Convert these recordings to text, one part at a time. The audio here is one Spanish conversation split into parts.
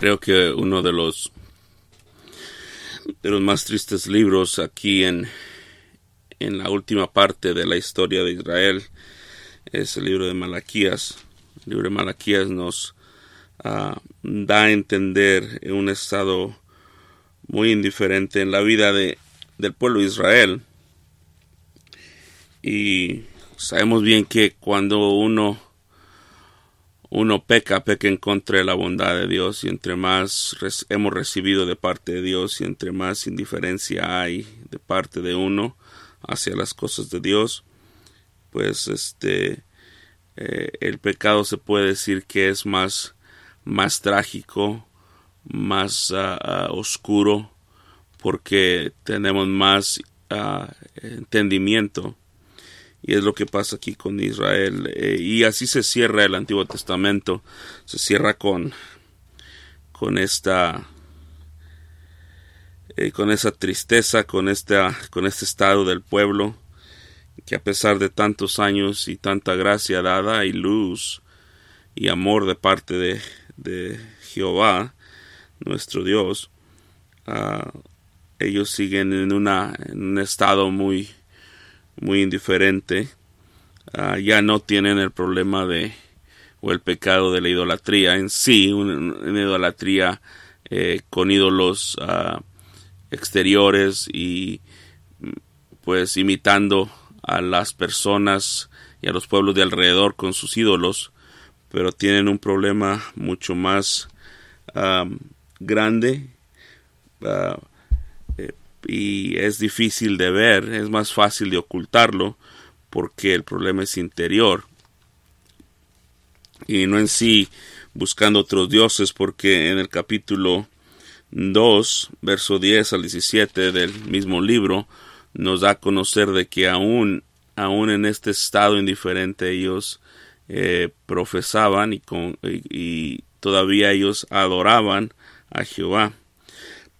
Creo que uno de los de los más tristes libros aquí en, en la última parte de la historia de Israel es el libro de Malaquías. El libro de Malaquías nos ah, da a entender un estado muy indiferente en la vida de, del pueblo de Israel. Y sabemos bien que cuando uno uno peca, peca en contra de la bondad de Dios y entre más hemos recibido de parte de Dios y entre más indiferencia hay de parte de uno hacia las cosas de Dios, pues este eh, el pecado se puede decir que es más más trágico, más ah, ah, oscuro, porque tenemos más ah, entendimiento y es lo que pasa aquí con Israel. Eh, y así se cierra el Antiguo Testamento. Se cierra con, con esta eh, con esa tristeza, con con este estado del pueblo, que a pesar de tantos años y tanta gracia dada y luz y amor de parte de, de Jehová, nuestro Dios, ah, ellos siguen en, una, en un estado muy, muy indiferente, ah, ya no tienen el problema de o el pecado de la idolatría en sí, una, idolatría eh, con ídolos ah, exteriores y pues imitando a las personas y a los pueblos de alrededor con sus ídolos, pero tienen un problema mucho más ah, grande y es difícil de ver, es más fácil de ocultarlo porque el problema es interior y no en sí buscando otros dioses porque en el capítulo 2, verso 10 al 17 del mismo libro nos da a conocer de que aún, aún en este estado indiferente ellos eh, profesaban y, con, y todavía ellos adoraban a Jehová.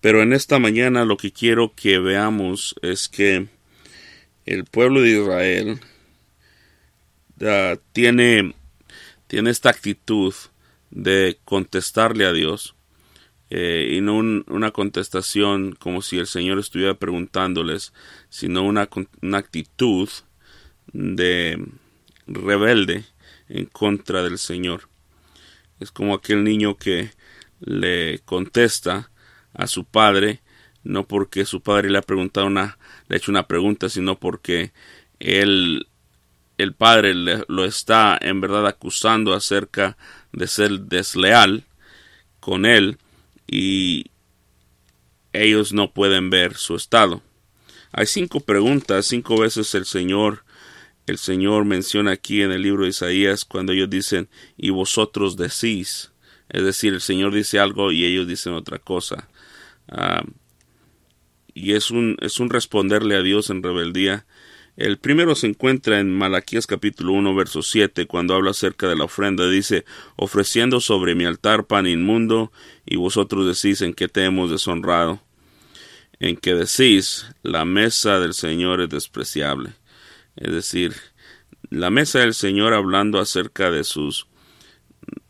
Pero en esta mañana lo que quiero que veamos es que el pueblo de Israel uh, tiene, tiene esta actitud de contestarle a Dios eh, y no una contestación como si el Señor estuviera preguntándoles, sino una, una actitud de rebelde en contra del Señor. Es como aquel niño que le contesta a su padre, no porque su padre le ha preguntado una, le ha hecho una pregunta, sino porque él, el padre lo está en verdad acusando acerca de ser desleal con él y ellos no pueden ver su estado. Hay cinco preguntas, cinco veces el Señor, el Señor menciona aquí en el libro de Isaías cuando ellos dicen y vosotros decís, es decir, el Señor dice algo y ellos dicen otra cosa. Ah, y es un, es un responderle a Dios en rebeldía. El primero se encuentra en Malaquías capítulo 1, verso 7, cuando habla acerca de la ofrenda. Dice, ofreciendo sobre mi altar pan inmundo, y vosotros decís en qué te hemos deshonrado. En que decís, la mesa del Señor es despreciable. Es decir, la mesa del Señor hablando acerca de sus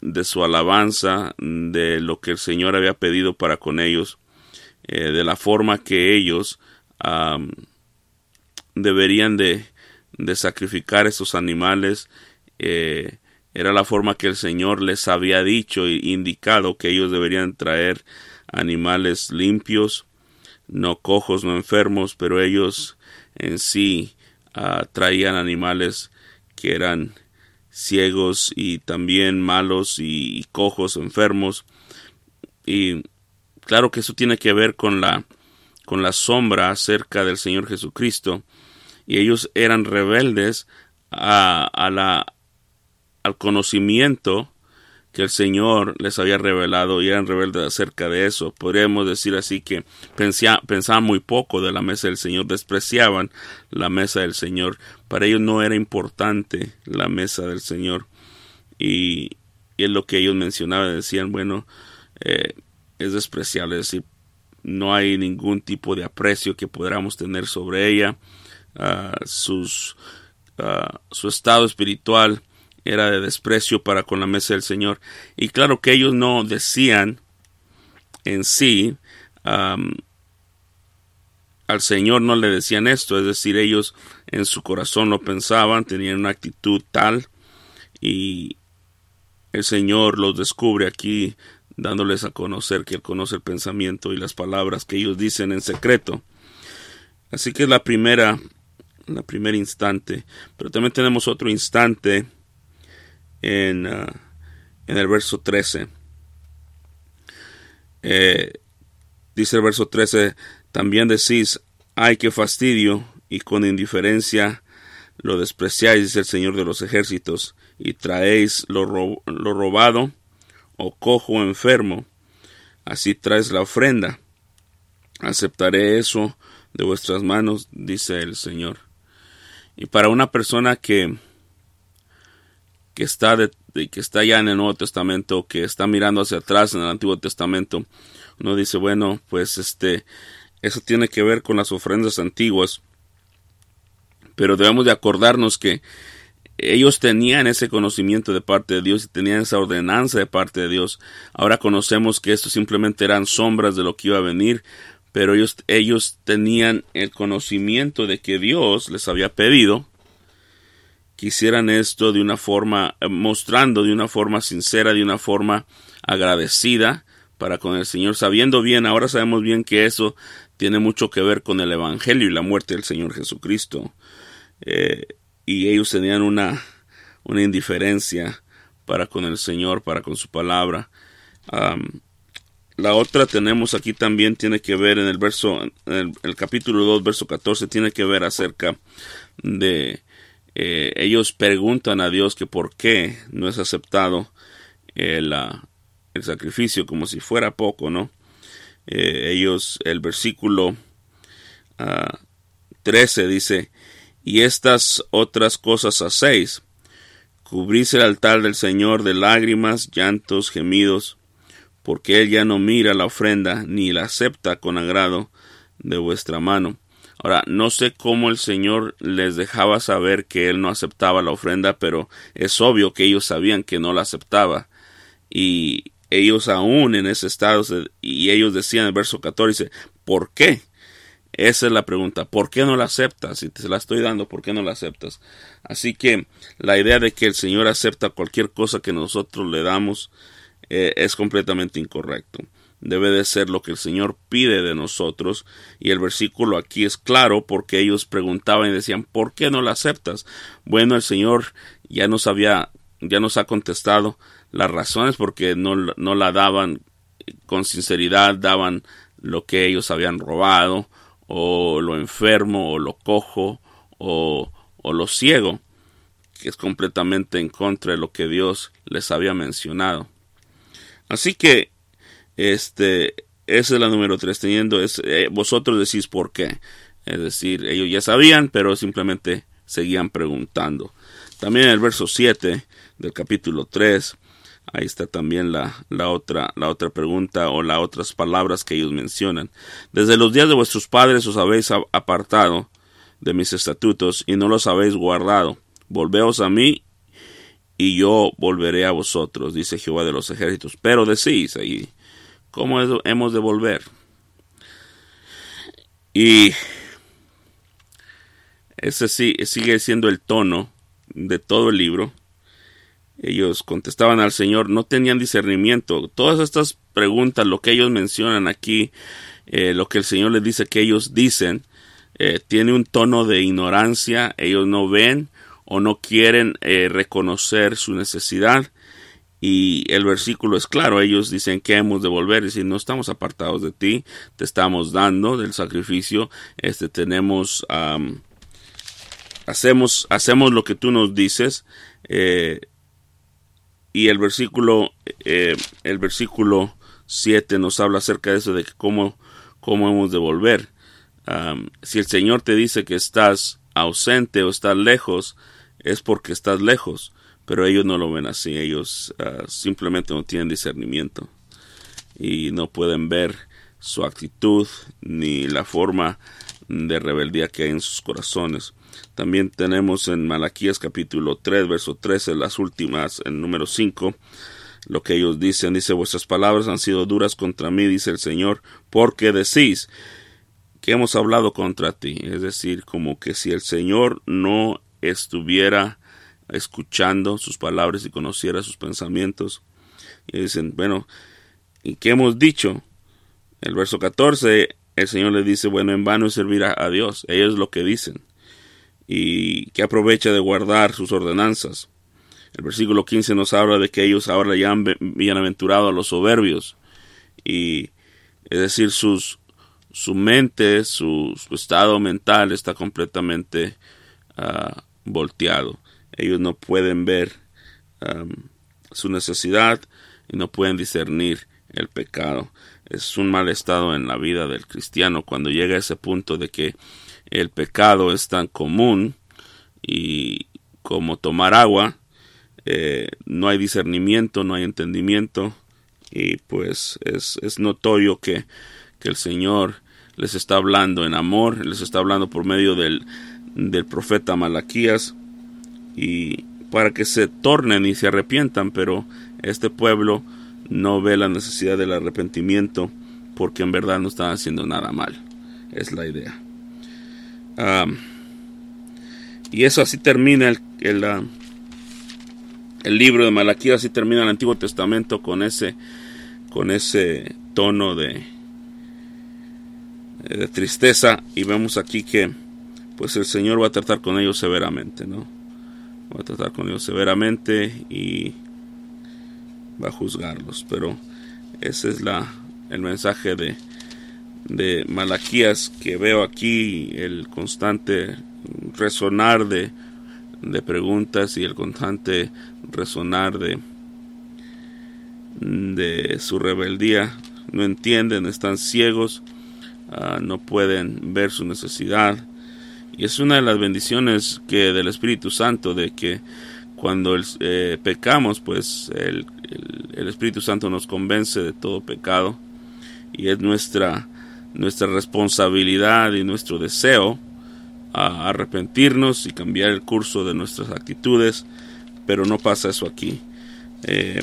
de su alabanza, de lo que el Señor había pedido para con ellos, eh, de la forma que ellos deberían de, de, sacrificar esos animales. Eh, era la forma que el Señor les había dicho e indicado que ellos deberían traer animales limpios, no cojos, no enfermos, pero ellos en sí ah, traían animales que eran ciegos y también malos y cojos, enfermos. Y Claro que eso tiene que ver con la, con la sombra acerca del Señor Jesucristo. Y ellos eran rebeldes a, a la, al conocimiento que el Señor les había revelado y eran rebeldes acerca de eso. Podríamos decir así que pensaban muy poco de la mesa del Señor, despreciaban la mesa del Señor. Para ellos no era importante la mesa del Señor. Y, y es lo que ellos mencionaban, decían, bueno, eh, es despreciable, es decir, no hay ningún tipo de aprecio que podamos tener sobre ella. Ah, ah, su estado espiritual era de desprecio para con la mesa del Señor. Y claro que ellos no decían en sí al Señor no le decían esto, es decir, ellos en su corazón lo pensaban, tenían una actitud tal y el Señor los descubre aquí dándoles a conocer que Él conoce el pensamiento y las palabras que ellos dicen en secreto. Así que es la primera, la primer instante. Pero también tenemos otro instante en, ah, en el verso 13. Eh, dice el verso 13, también decís, ay, qué fastidio, y con indiferencia lo despreciáis, dice el Señor de los ejércitos, y traéis lo, lo robado, o cojo o enfermo, así traes la ofrenda. Aceptaré eso de vuestras manos, dice el Señor. Y para una persona que, que está de, que está ya en el Nuevo Testamento, que está mirando hacia atrás en el Antiguo Testamento, uno dice, bueno, pues este, eso tiene que ver con las ofrendas antiguas, pero debemos de acordarnos que ellos tenían ese conocimiento de parte de Dios y tenían esa ordenanza de parte de Dios. Ahora conocemos que esto simplemente eran sombras de lo que iba a venir, pero ellos, ellos tenían el conocimiento de que Dios les había pedido que hicieran esto de una forma, eh, mostrando de una forma sincera, de una forma agradecida para con el Señor, sabiendo bien, ahora sabemos bien que eso tiene mucho que ver con el Evangelio y la muerte del Señor Jesucristo. Eh, y ellos tenían una, una indiferencia para con el Señor, para con su palabra. la otra tenemos aquí también tiene que ver en el verso, el, capítulo 2, verso 14, tiene que ver acerca de eh, ellos preguntan a Dios que por qué no es aceptado el, el sacrificio como si fuera poco, ¿no? Eh, ellos, el versículo 13 ah, dice, y estas otras cosas hacéis. Cubrís el altar del Señor de lágrimas, llantos, gemidos, porque Él ya no mira la ofrenda ni la acepta con agrado de vuestra mano. Ahora, no sé cómo el Señor les dejaba saber que Él no aceptaba la ofrenda, pero es obvio que ellos sabían que no la aceptaba. Y ellos aún en ese estado, y ellos decían en el verso 14, ¿por qué? Esa es la pregunta. ¿Por qué no la aceptas? Si te la estoy dando, ¿por qué no la aceptas? Así que la idea de que el Señor acepta cualquier cosa que nosotros le damos eh, es completamente incorrecto. Debe de ser lo que el Señor pide de nosotros. Y el versículo aquí es claro porque ellos preguntaban y decían, ¿por qué no la aceptas? Bueno, el Señor ya nos había, ya nos ha contestado las razones porque no, no la daban con sinceridad, daban lo que ellos habían robado o lo enfermo, o lo cojo, o, o lo ciego, que es completamente en contra de lo que Dios les había mencionado. Así que, este, esa es la número tres, teniendo, es, eh, vosotros decís por qué. Es decir, ellos ya sabían, pero simplemente seguían preguntando. También en el verso 7 del capítulo 3 Ahí está también la, la, otra, la otra pregunta o las otras palabras que ellos mencionan. Desde los días de vuestros padres os habéis apartado de mis estatutos y no los habéis guardado. Volveos a mí y yo volveré a vosotros, dice Jehová de los ejércitos. Pero decís ahí, ¿cómo hemos de volver? Y ese sí, sigue siendo el tono de todo el libro ellos contestaban al Señor, no tenían discernimiento. Todas estas preguntas, lo que ellos mencionan aquí, eh, lo que el Señor les dice que ellos dicen, eh, tiene un tono de ignorancia, ellos no ven o no quieren eh, reconocer su necesidad. Y el versículo es claro, ellos dicen que hemos de volver, y si no estamos apartados de ti, te estamos dando del sacrificio, este tenemos, hacemos, hacemos lo que tú nos dices, y el versículo, eh, el versículo 7 nos habla acerca de eso, de cómo, cómo hemos de volver. si el Señor te dice que estás ausente o estás lejos, es porque estás lejos, pero ellos no lo ven así, ellos ah, simplemente no tienen discernimiento y no pueden ver su actitud ni la forma de rebeldía que hay en sus corazones. También tenemos en Malaquías capítulo 3, verso 13, las últimas, el número 5, lo que ellos dicen. Dice, vuestras palabras han sido duras contra mí, dice el Señor, porque decís que hemos hablado contra ti. Es decir, como que si el Señor no estuviera escuchando sus palabras y conociera sus pensamientos. Y dicen, bueno, ¿y qué hemos dicho? El verso 14, el Señor le dice, bueno, en vano es servir a, a Dios. Ellos lo que dicen. Y que aprovecha de guardar sus ordenanzas. El versículo 15 nos habla de que ellos ahora ya han bienaventurado a los soberbios. Y es decir, sus, su mente, su, estado mental está completamente uh, volteado. Ellos no pueden ver su necesidad y no pueden discernir el pecado. Es un mal estado en la vida del cristiano cuando llega a ese punto de que el pecado es tan común y como tomar agua eh, no hay discernimiento, no hay entendimiento y pues es, notorio que, que, el Señor les está hablando en amor, les está hablando por medio del, del profeta Malaquías y para que se tornen y se arrepientan, pero este pueblo no ve la necesidad del arrepentimiento porque en verdad no están haciendo nada mal. Es la idea. Y eso así termina el, el, el libro de Malaquías y termina el Antiguo Testamento con ese con ese tono de de tristeza y vemos aquí que pues el Señor va a tratar con ellos severamente, ¿no? Va a tratar con ellos severamente y va a juzgarlos, pero ese es la el mensaje de de Malaquías que veo aquí el constante resonar de de preguntas y el constante resonar de, de su rebeldía. No entienden, están ciegos, ah, no pueden ver su necesidad. Y es una de las bendiciones que del Espíritu Santo, de que cuando eh, pecamos, pues el, el, Espíritu Santo nos convence de todo pecado. Y es nuestra, nuestra responsabilidad y nuestro deseo a arrepentirnos y cambiar el curso de nuestras actitudes, pero no pasa eso aquí. Eh,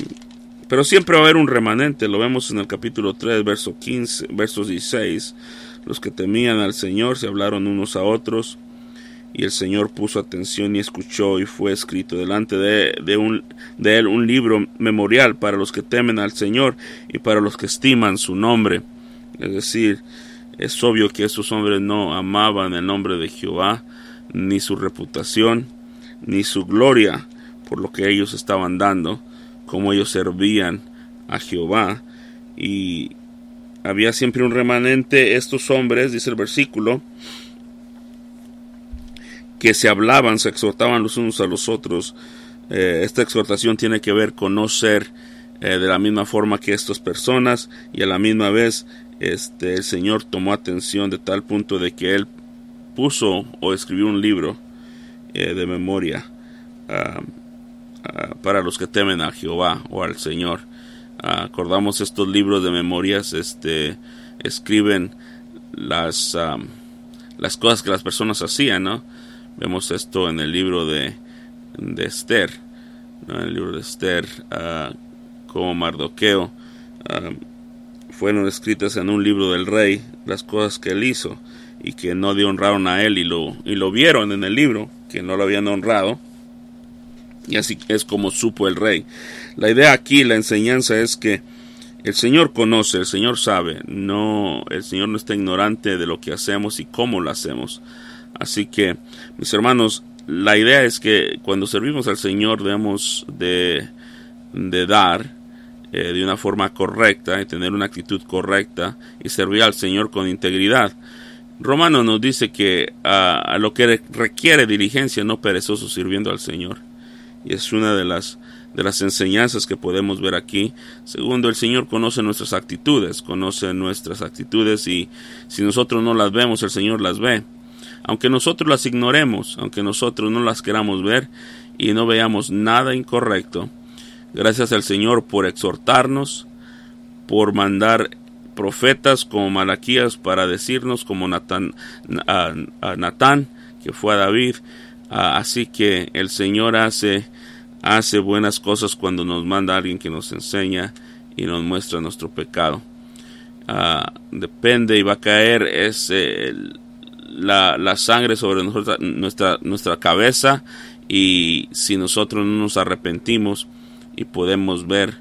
pero siempre va a haber un remanente, lo vemos en el capítulo 3, verso 15, versos 16. Los que temían al Señor se hablaron unos a otros, y el Señor puso atención y escuchó, y fue escrito delante de, de, un, de él un libro memorial para los que temen al Señor y para los que estiman su nombre. Es decir, es obvio que esos hombres no amaban el nombre de Jehová, ni su reputación, ni su gloria por lo que ellos estaban dando, como ellos servían a Jehová. Y había siempre un remanente, estos hombres, dice el versículo, que se hablaban, se exhortaban los unos a los otros. Eh, esta exhortación tiene que ver con no ser eh, de la misma forma que estas personas y a la misma vez este, el Señor tomó atención de tal punto de que Él puso o escribió un libro eh, de memoria ah, ah, para los que temen a Jehová o al Señor. Ah, acordamos estos libros de memorias, este, escriben las, las cosas que las personas hacían, ¿no? Vemos esto en el libro de, de Esther, en el libro de Esther, como Mardoqueo fueron escritas en un libro del rey las cosas que él hizo y que no le honraron a él y lo, y lo vieron en el libro, que no lo habían honrado. Y así es como supo el rey. La idea aquí, la enseñanza es que el Señor conoce, el Señor sabe, no, el Señor no está ignorante de lo que hacemos y cómo lo hacemos. Así que, mis hermanos, la idea es que cuando servimos al Señor debemos de, de dar eh, de una forma correcta y tener una actitud correcta y servir al Señor con integridad. Romano nos dice que a, lo que requiere diligencia no perezoso sirviendo al Señor. Y es una de las, de las enseñanzas que podemos ver aquí. Segundo, el Señor conoce nuestras actitudes, conoce nuestras actitudes y si nosotros no las vemos, el Señor las ve. Aunque nosotros las ignoremos, aunque nosotros no las queramos ver y no veamos nada incorrecto, Gracias al Señor por exhortarnos, por mandar profetas como Malaquías para decirnos, como Natán, a, que fue a David. así que el Señor hace buenas cosas cuando nos manda alguien que nos enseña y nos muestra nuestro pecado. Ah, depende y va a caer es la, la, sangre sobre nuestra, nuestra cabeza y si nosotros no nos arrepentimos y podemos ver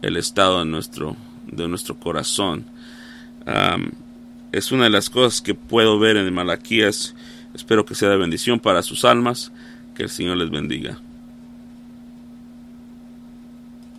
el estado de nuestro, de nuestro corazón. es una de las cosas que puedo ver en Malaquías. Espero que sea de bendición para sus almas. Que el Señor les bendiga.